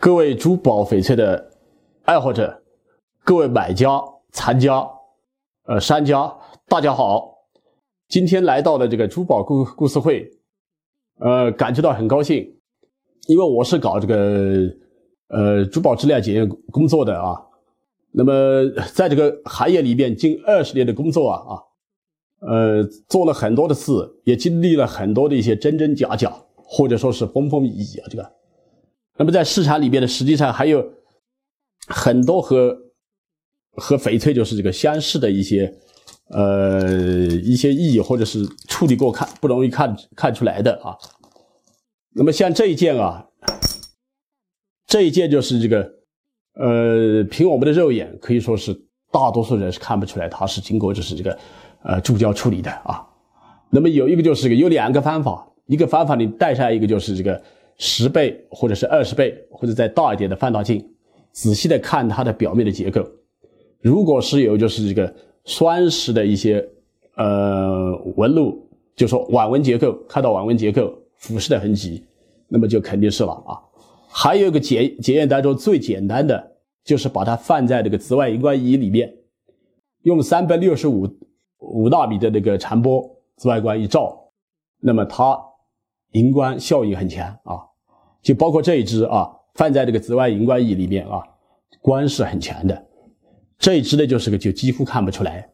各位珠宝翡翠的爱好者，各位买家、藏家、呃商家，大家好！今天来到了这个珠宝故故事会，呃，感觉到很高兴，因为我是搞这个呃珠宝质量检验工作的啊。那么在这个行业里边，近二十年的工作啊啊，呃，做了很多的事，也经历了很多的一些真真假假，或者说是风风雨雨啊，这个。那么在市场里边呢，实际上还有很多和和翡翠就是这个相似的一些呃一些意义，或者是处理过看不容易看看出来的啊。那么像这一件啊，这一件就是这个呃，凭我们的肉眼可以说是大多数人是看不出来它是经过就是这个呃注胶处理的啊。那么有一个就是这个有两个方法，一个方法你带上一个就是这个。十倍或者是二十倍，或者再大一点的放大镜，仔细的看它的表面的结构。如果是有就是这个酸蚀的一些呃纹路，就说网纹结构，看到网纹结构腐蚀的痕迹，那么就肯定是了啊。还有一个检检验当中最简单的，就是把它放在这个紫外荧光仪里面，用三百六十五五纳米的那个长波紫外光一照，那么它荧光效应很强啊。就包括这一支啊，放在这个紫外荧光仪里面啊，光是很强的。这一支呢，就是个就几乎看不出来，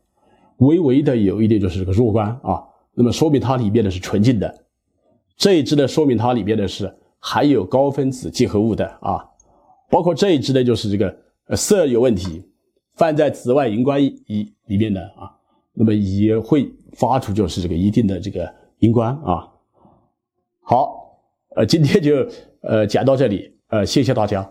微微的有一点就是这个弱光啊，那么说明它里面的是纯净的。这一支呢，说明它里面的是含有高分子结合物的啊。包括这一支呢，就是这个色有问题，放在紫外荧光仪里面的啊，那么也会发出就是这个一定的这个荧光啊。好，呃，今天就。呃，讲到这里，呃，谢谢大家。